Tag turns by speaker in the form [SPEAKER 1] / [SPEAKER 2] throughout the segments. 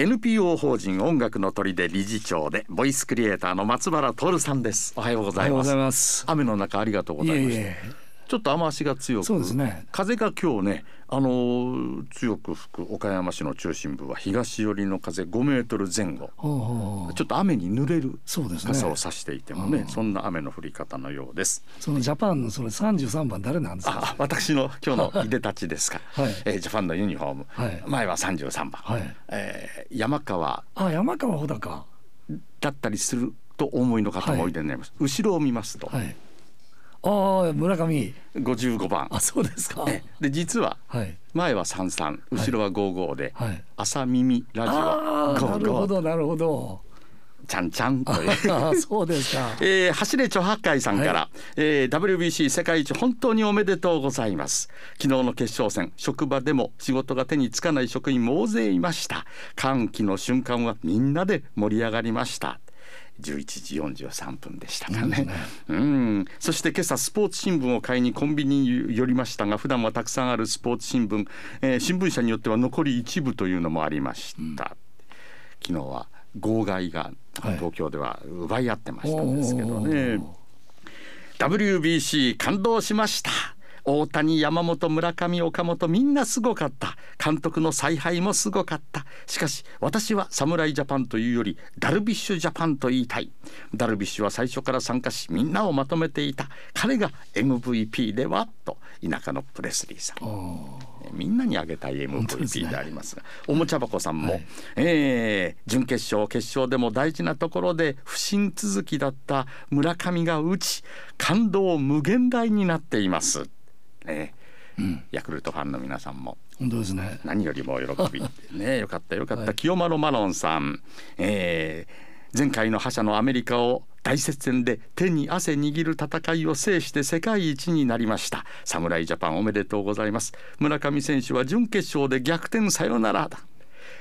[SPEAKER 1] NPO 法人音楽の鳥で理事長でボイスクリエイターの松原徹さんです。おはようございます。雨の中ありがとうございましたちょっと雨足が強く
[SPEAKER 2] そうですね。
[SPEAKER 1] 風が今日ねあのー強く吹く岡山市の中心部は東寄りの風5メートル前後。ちょっと雨に濡れる
[SPEAKER 2] そうですね。
[SPEAKER 1] 傘を差していてもね
[SPEAKER 2] うん。
[SPEAKER 1] そんな雨の降り方のようです。
[SPEAKER 2] そのジャパンのそれ33番誰なんですか？
[SPEAKER 1] あ私の今日のいでたちですか、
[SPEAKER 2] はい。
[SPEAKER 1] えージャパンのユニフォーム、
[SPEAKER 2] はい。
[SPEAKER 1] 前は33番、
[SPEAKER 2] はい。
[SPEAKER 1] えー山川。
[SPEAKER 2] あ山川穂高。
[SPEAKER 1] だったりするとお思いの方もおいでになります、後ろを見ますと、
[SPEAKER 2] はいああ村上。
[SPEAKER 1] 55番。
[SPEAKER 2] あそうですか。
[SPEAKER 1] えで実は
[SPEAKER 2] はい。
[SPEAKER 1] 前は33後ろは55で、
[SPEAKER 2] はい。
[SPEAKER 1] 朝耳ラジオ。
[SPEAKER 2] ああなるほ
[SPEAKER 1] 55
[SPEAKER 2] どなるほど。
[SPEAKER 1] ちゃんちゃんという。
[SPEAKER 2] そうですか。
[SPEAKER 1] えー、走れ著八海さんから、
[SPEAKER 2] は
[SPEAKER 1] えー WBC 世界一本当におめでとうございます。昨日の決勝戦職場でも仕事が手につかない職員も大勢いました。歓喜の瞬間はみんなで盛り上がりました11時43分でしたかね。うんそして今朝スポーツ新聞を買いにコンビニに寄りましたが普段はたくさんあるスポーツ新聞、えー新聞社によっては残り一部というのもありました。昨日は号外が
[SPEAKER 2] はい
[SPEAKER 1] 東京では奪い合ってましたんですけどね。
[SPEAKER 2] おー
[SPEAKER 1] WBC 感動しました大谷山本村上岡本みんなすごかった。監督の采配もすごかった。しかし私は侍ジャパンというよりダルビッシュジャパンと言いたい。ダルビッシュは最初から参加しみんなをまとめていた。彼が MVP ではと田舎のプレスリーさん。みんなにあげたい MVP でありますがおもちゃ箱さんも、
[SPEAKER 2] はい。
[SPEAKER 1] えー準決勝決勝でも大事なところで不振続きだった村上が打ち感動無限大になっています。ね。ヤクルトファンの皆さんも。
[SPEAKER 2] 本当ですね。
[SPEAKER 1] 何よりも喜び。ねよかったよかった、
[SPEAKER 2] はい。
[SPEAKER 1] 清丸マロンさん、えー前回の覇者のアメリカを大接戦で手に汗握る戦いを制して世界一になりました。侍ジャパンおめでとうございます。村上選手は準決勝で逆転サヨナラだ。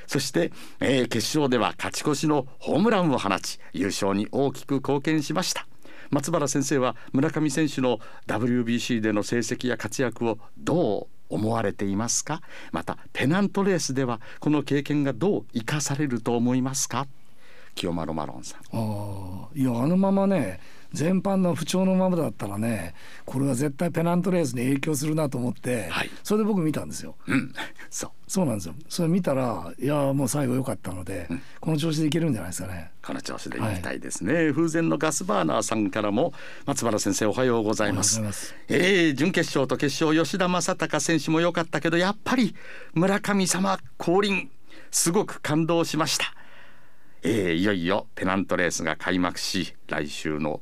[SPEAKER 1] そして、えー決勝では勝ち越しのホームランを放ち優勝に大きく貢献しました松原先生は村上選手の WBC での成績や活躍をどう思われていますか？またペナントレースではこの経験がどう生かされると思いますか？清丸マロンさん
[SPEAKER 2] あいやあのままね全般の不調のままだったらねこれは絶対ペナントレースに影響するなと思って、
[SPEAKER 1] はい。
[SPEAKER 2] それで僕見たんですよ。
[SPEAKER 1] うん。そう。
[SPEAKER 2] そうなんですよ。それ見たらいやもう最後良かったので、この調子でいけるんじゃないですかね。
[SPEAKER 1] この調子でいきたいですね、風前のガスバーナーさんからも松原先生おはようございます。
[SPEAKER 2] ます。
[SPEAKER 1] えー準決勝と決勝吉田正尚選手も良かったけどやっぱり村神様降臨。すごく感動しました、えーいよいよペナントレースが開幕し来週の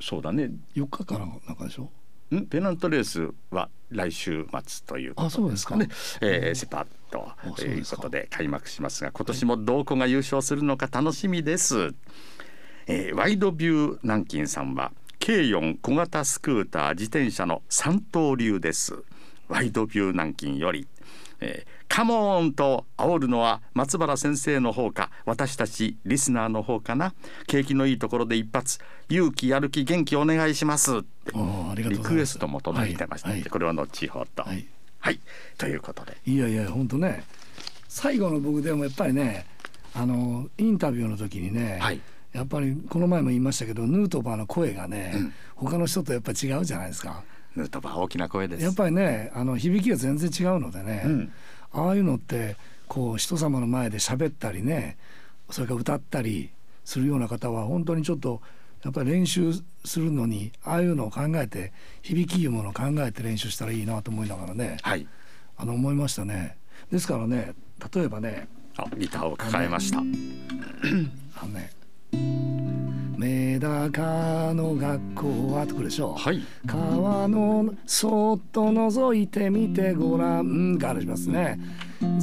[SPEAKER 1] そうだね。
[SPEAKER 2] 4日からなんかでしょ？
[SPEAKER 1] ん？ペナントレースは来週末ということ
[SPEAKER 2] あそうですか。
[SPEAKER 1] ね、えーセパッということで開幕しますが今年もどこが優勝するのか楽しみです、えーワイドビュー南京さんは K4 小型スクーター自転車の三刀流です。ワイドビュー南京より、えーカモンと煽るのは松原先生の方か私たちリスナーの方かな。景気のいいところで一発勇気やる気元気お願いします。ってリクエストも届いてましたので、
[SPEAKER 2] はい
[SPEAKER 1] これは後ほど。は
[SPEAKER 2] はい。い、
[SPEAKER 1] ということで。
[SPEAKER 2] いやいや本当ね最後の僕でもやっぱりねあのインタビューの時にね、
[SPEAKER 1] はい。
[SPEAKER 2] やっぱりこの前も言いましたけどヌートバーの声がね、
[SPEAKER 1] うん。
[SPEAKER 2] 他の人とやっぱり違うじゃないですか。
[SPEAKER 1] ヌートバー大きな声です。
[SPEAKER 2] やっぱりねあの響きが全然違うのでね、
[SPEAKER 1] うん
[SPEAKER 2] ああいうのってこう人様の前で喋ったりねそれから歌ったりするような方は本当にちょっとやっぱり練習するのにああいうのを考えて響きいうものを考えて練習したらいいなと思いながらね
[SPEAKER 1] はい。
[SPEAKER 2] あの思いましたね。ですからね例えばね
[SPEAKER 1] あギターを抱えました。
[SPEAKER 2] あのね「メダカの学校は」ってくるでしょ。
[SPEAKER 1] はい。
[SPEAKER 2] 川のそっと覗いてみてごらんがありますね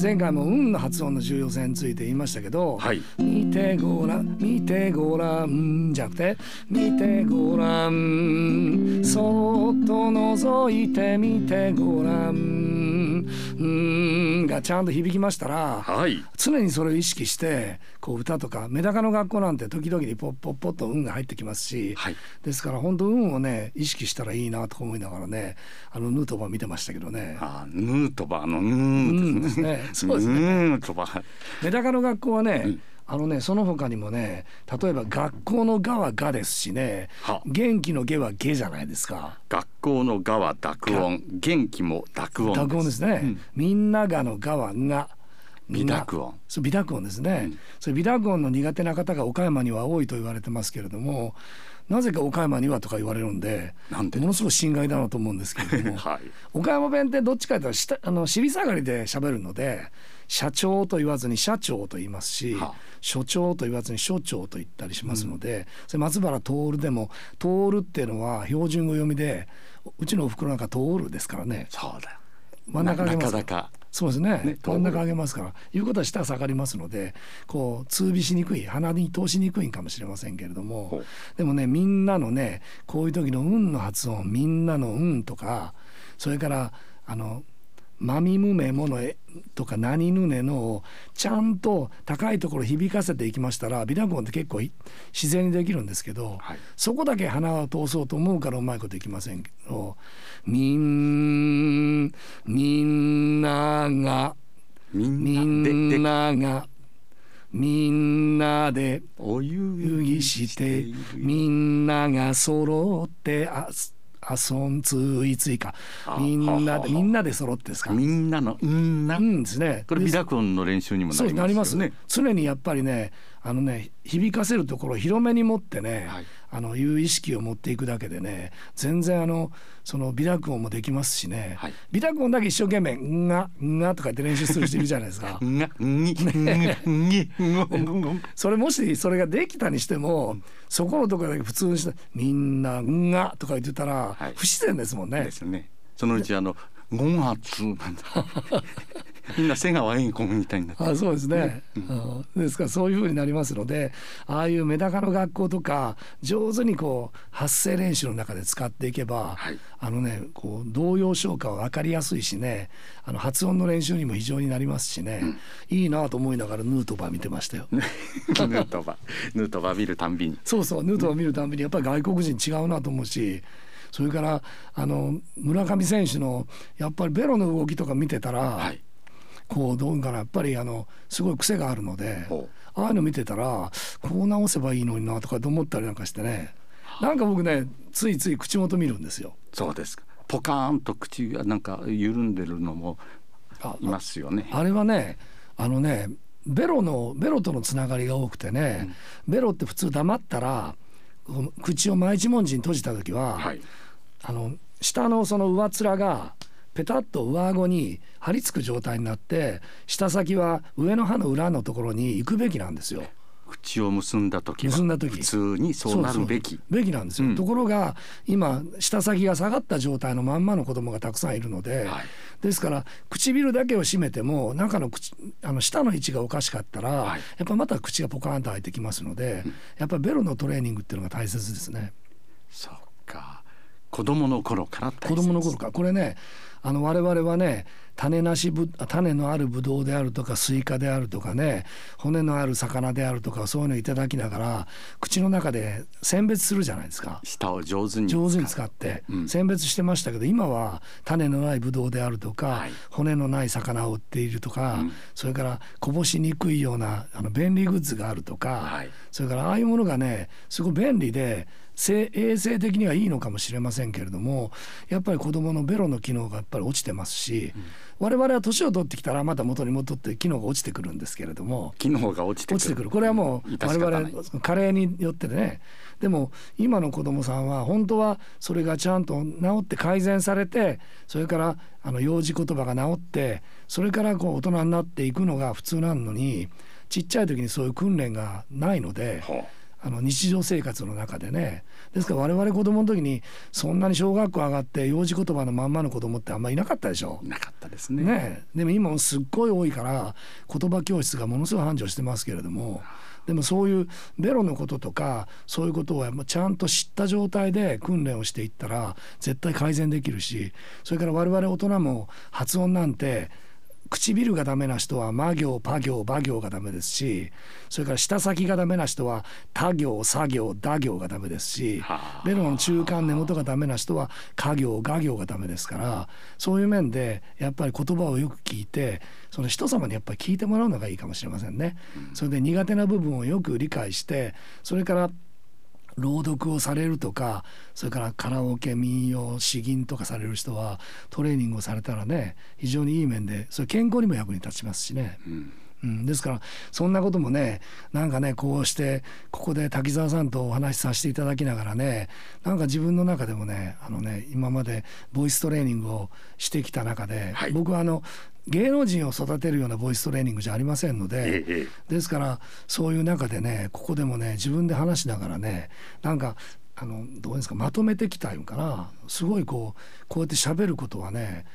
[SPEAKER 2] 前回も「運の発音の重要性について言いましたけど「
[SPEAKER 1] はい
[SPEAKER 2] 見てごらん見てごらん」じゃなくて「見てごらんそっと覗いてみてごらんうんがちゃんと響きましたら、
[SPEAKER 1] はい
[SPEAKER 2] 常にそれを意識してこう歌とかメダカの学校なんて時々にポッポッポッと運が入ってきますし、
[SPEAKER 1] はい
[SPEAKER 2] ですから本当運をね意識したらいいなと思いながらねあのヌートバー見てましたけどね。
[SPEAKER 1] あヌートバーのヌーですね。
[SPEAKER 2] うんですねそうですね
[SPEAKER 1] ヌートバー。
[SPEAKER 2] メダカの学校はね、
[SPEAKER 1] うん
[SPEAKER 2] あのねその他にもね例えば学校の「が」は「が」ですしね
[SPEAKER 1] は。
[SPEAKER 2] 元気の「げ」は「げ」じゃないですか。
[SPEAKER 1] 学校のがは濁音、元気も濁音。
[SPEAKER 2] 濁音ですね、
[SPEAKER 1] うん。
[SPEAKER 2] みんながの「が」は「が」
[SPEAKER 1] 微濁音。
[SPEAKER 2] そう微濁音ですね、
[SPEAKER 1] うん。
[SPEAKER 2] それ微濁音の苦手な方が岡山には多いと言われてますけれどもなぜか岡山にはとか言われるんで
[SPEAKER 1] なんで？
[SPEAKER 2] ものすごい心外だなと思うんですけれども
[SPEAKER 1] はい。
[SPEAKER 2] 岡山弁ってどっちかというと下あの尻下がりで喋るので社長と言わずに社長と言いますし、
[SPEAKER 1] は。あ
[SPEAKER 2] 所長と言わずに所長と言ったりしますので、それ松原徹でも「徹」っていうのは標準語読みでうちのおふくろなんか「徹」ですからね。
[SPEAKER 1] そうだ。
[SPEAKER 2] 真ん中上げます。
[SPEAKER 1] なかなか。
[SPEAKER 2] そうですね。
[SPEAKER 1] ね
[SPEAKER 2] 真ん中上げますから。いうことは舌下がりますのでこう通鼻しにくい鼻に通しにくいんかもしれませんけれど
[SPEAKER 1] ほ
[SPEAKER 2] も
[SPEAKER 1] う。
[SPEAKER 2] でもねみんなのねこういう時の「運」の発音「みんなの運」とかそれからあの「まみむめものえ」とか「なにぬねの」をちゃんと高いところ響かせていきましたら美濁音って結構い自然にできるんですけど、
[SPEAKER 1] はい。
[SPEAKER 2] そこだけ鼻を通そうと思うからうまいこといきませんけど「みんみんなが
[SPEAKER 1] み
[SPEAKER 2] み
[SPEAKER 1] んな
[SPEAKER 2] がみんなで
[SPEAKER 1] お湯
[SPEAKER 2] 遊戯してみんなが揃ってあ遊んついついか
[SPEAKER 1] あ
[SPEAKER 2] みんなでみんなで揃ってですか。
[SPEAKER 1] みんなのうんな。
[SPEAKER 2] うんですね。
[SPEAKER 1] これ微
[SPEAKER 2] で
[SPEAKER 1] 濁音の練習にもなり
[SPEAKER 2] ますす
[SPEAKER 1] まよね。
[SPEAKER 2] 常にやっぱりねあのね響かせるところを広めに持ってね、
[SPEAKER 1] はい。
[SPEAKER 2] あのいう意識を持っていくだけでね全然あのその微濁音もできますしね、
[SPEAKER 1] はい。
[SPEAKER 2] 微濁音だけ一生懸命「んが」「んが」とか言って練習する人いるじゃないですか。それもしそれができたにしても、そこのところだけ普通にして「みんなんが」とか言ってたら
[SPEAKER 1] はい。
[SPEAKER 2] 不自然ですもんね。
[SPEAKER 1] ですね。そのうちあの五月。みんな瀬川栄子みたいになって。
[SPEAKER 2] あそうですね、うんですからそういうふうになりますのでああいうメダカの学校とか上手にこう発声練習の中で使っていけば、
[SPEAKER 1] はい
[SPEAKER 2] あのねこう動揺消化は分かりやすいしねあの発音の練習にも非常になりますしね、いいなと思いながらヌートバー見てましたよ。
[SPEAKER 1] ヌートバーヌートバー見るたんびに。
[SPEAKER 2] そうそうヌートバー見るたびにやっぱり外国人違うなと思うしそれからあの村上選手のやっぱりベロの動きとか見てたら、
[SPEAKER 1] はい。
[SPEAKER 2] こうどうかなやっぱりあのすごい癖があるので
[SPEAKER 1] ほ
[SPEAKER 2] ああいうの見てたらこう直せばいいのになとかと思ったりなんかしてねなんか僕ねついつい口元見るんですよ。
[SPEAKER 1] そうですか。ポカーンと口がなんか緩んでるのも
[SPEAKER 2] あ
[SPEAKER 1] いますよね。
[SPEAKER 2] あれはねあのねベロのベロとのつながりが多くてね、ベロって普通黙ったら口を前一文字に閉じた時は、
[SPEAKER 1] はい。
[SPEAKER 2] あの下のその上面がペタッと上顎に張り付く状態になって舌先は上の歯の裏のところに行くべきなんですよ。
[SPEAKER 1] 口を結んだ時は
[SPEAKER 2] 結んだ時
[SPEAKER 1] 普通にそうなるべき。
[SPEAKER 2] べきなんですよ、
[SPEAKER 1] うん
[SPEAKER 2] ところが今舌先が下がった状態のまんまの子供がたくさんいるので、
[SPEAKER 1] はい
[SPEAKER 2] ですから唇だけを閉めても中の口あの舌の位置がおかしかったら、
[SPEAKER 1] はい
[SPEAKER 2] やっぱまた口がポカーンと開いてきますので、やっぱりベロのトレーニングっていうのが大切ですね。
[SPEAKER 1] そうか。子供の頃から
[SPEAKER 2] 子供の頃から。これねあの我々はね種なしぶ種のあるブドウであるとかスイカであるとかね骨のある魚であるとかそういうのをいただきながら口の中で選別するじゃないですか。
[SPEAKER 1] 舌を上手に
[SPEAKER 2] 上手に使って。
[SPEAKER 1] うん。
[SPEAKER 2] 選別してましたけど今は種のないブドウであるとか、
[SPEAKER 1] はい。
[SPEAKER 2] 骨のない魚を売っているとか、
[SPEAKER 1] うん。
[SPEAKER 2] それからこぼしにくいようなあの便利グッズがあるとか、
[SPEAKER 1] はい。
[SPEAKER 2] それからああいうものがねすごい便利でせ衛生的にはいいのかもしれませんけれどもやっぱり子どものベロの機能がやっぱり落ちてますし、我々は年を取ってきたらまた元に戻って機能が落ちてくるんですけれども。
[SPEAKER 1] 機能が落ちてくる。
[SPEAKER 2] 落ちてくるこれはもう
[SPEAKER 1] 致
[SPEAKER 2] 我々加齢によってねでも今の子どもさんは本当はそれがちゃんと治って改善されてそれからあの幼児言葉が治ってそれからこう大人になっていくのが普通なのにちっちゃい時にそういう訓練がないので
[SPEAKER 1] ほう
[SPEAKER 2] あの日常生活の中でね。ですから我々子供の時にそんなに小学校上がって幼児言葉のまんまの子供ってあんまりいなかったでしょ。
[SPEAKER 1] いなかったですね。
[SPEAKER 2] ねでも今もすっごい多いから言葉教室がものすごい繁盛してますけれども。でもそういうベロのこととかそういうことをちゃんと知った状態で訓練をしていったら絶対改善できるしそれから我々大人も発音なんて唇がダメな人は魔行パ行馬行がダメですしそれから舌先がダメな人は他行作業打行がダメですしベロの中間根元がダメな人は家行画行がダメですからそういう面でやっぱり言葉をよく聞いてその人様にやっぱり聞いてもらうのがいいかもしれませんね。それで苦手な部分をよく理解してそれから朗読をされるとかそれからカラオケ民謡詩吟とかされる人はトレーニングをされたらね非常にいい面でそれ健康にも役に立ちますしね。うん。うん、ですからそんなこともねなんかねこうしてここで滝沢さんとお話しさせていただきながらねなんか自分の中でもねあのね今までボイストレーニングをしてきた中で、はい、僕はあの芸能人を育てるようなボイストレーニングじゃありませんので、ええ、ですからそういう中でねここでもね自分で話しながらねなんかあのどうですかまとめてきたいんかな。すごいこうこうやって喋ることはね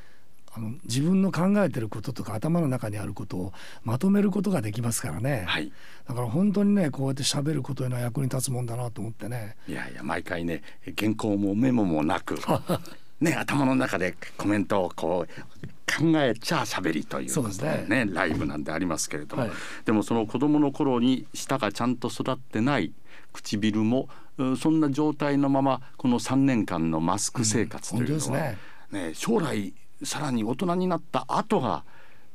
[SPEAKER 2] あの自分の考えてることとか頭の中にあることをまとめることができますからね、はい、だから本当にねこうやって喋ることへの役に立つもんだなと思ってね。
[SPEAKER 1] いやいや毎回ね原稿もメモもなく ね頭の中でコメントをこう考えちゃ喋りというそうですね。ねライブなんでありますけれども、はい、でもその子どもの頃に舌がちゃんと育ってない唇もそんな状態のままこの3年間のマスク生活というのは、うん、ね、ね、将来さらに大人になった後が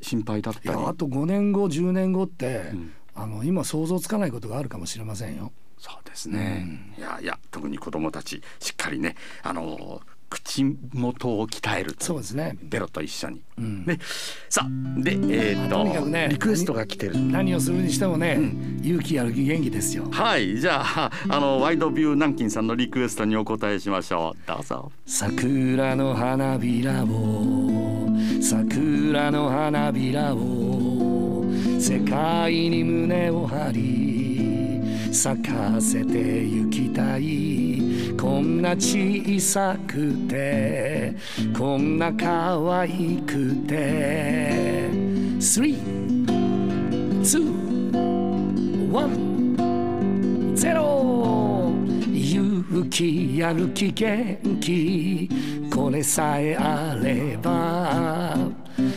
[SPEAKER 1] 心配だったり。
[SPEAKER 2] あと5年後10年後って、うん、あの今想像つかないことがあるかもしれませんよ。
[SPEAKER 1] そうですね、うん、いやいや特に子どもたちしっかりねあの口元を鍛える
[SPEAKER 2] そうですね。
[SPEAKER 1] ベロと一緒に、うん、ね。さあでえー、っと、とにかくねリクエストが来てる。
[SPEAKER 2] 何をするにしてもね、うん、勇気ある元気ですよ。
[SPEAKER 1] はい。じゃああのワイドビュー南京さんのリクエストにお答えしましょう。どうぞ。
[SPEAKER 2] 桜の花びらを桜の花びらを世界に胸を張り咲かせてゆきたい。こんな小さくてこんな可愛くて。3 2 1 0勇気やる気元気これさえあれば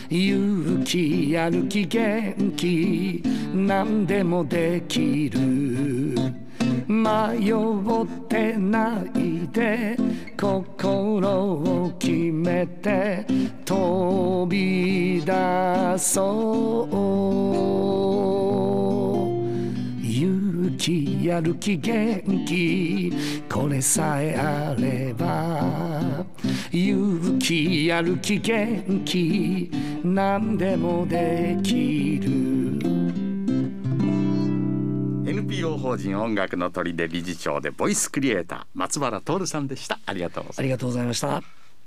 [SPEAKER 2] 勇気やる気元気何でもできる。迷ってないで心を決めて飛び出そう勇気やる気元気。これさえあれば勇気やる気元気。何でもできる。
[SPEAKER 1] NPO 法人音楽の鳥で理事長でボイスクリエイター松原徹さんでした。ありがとうございました。
[SPEAKER 2] ありがとうございました。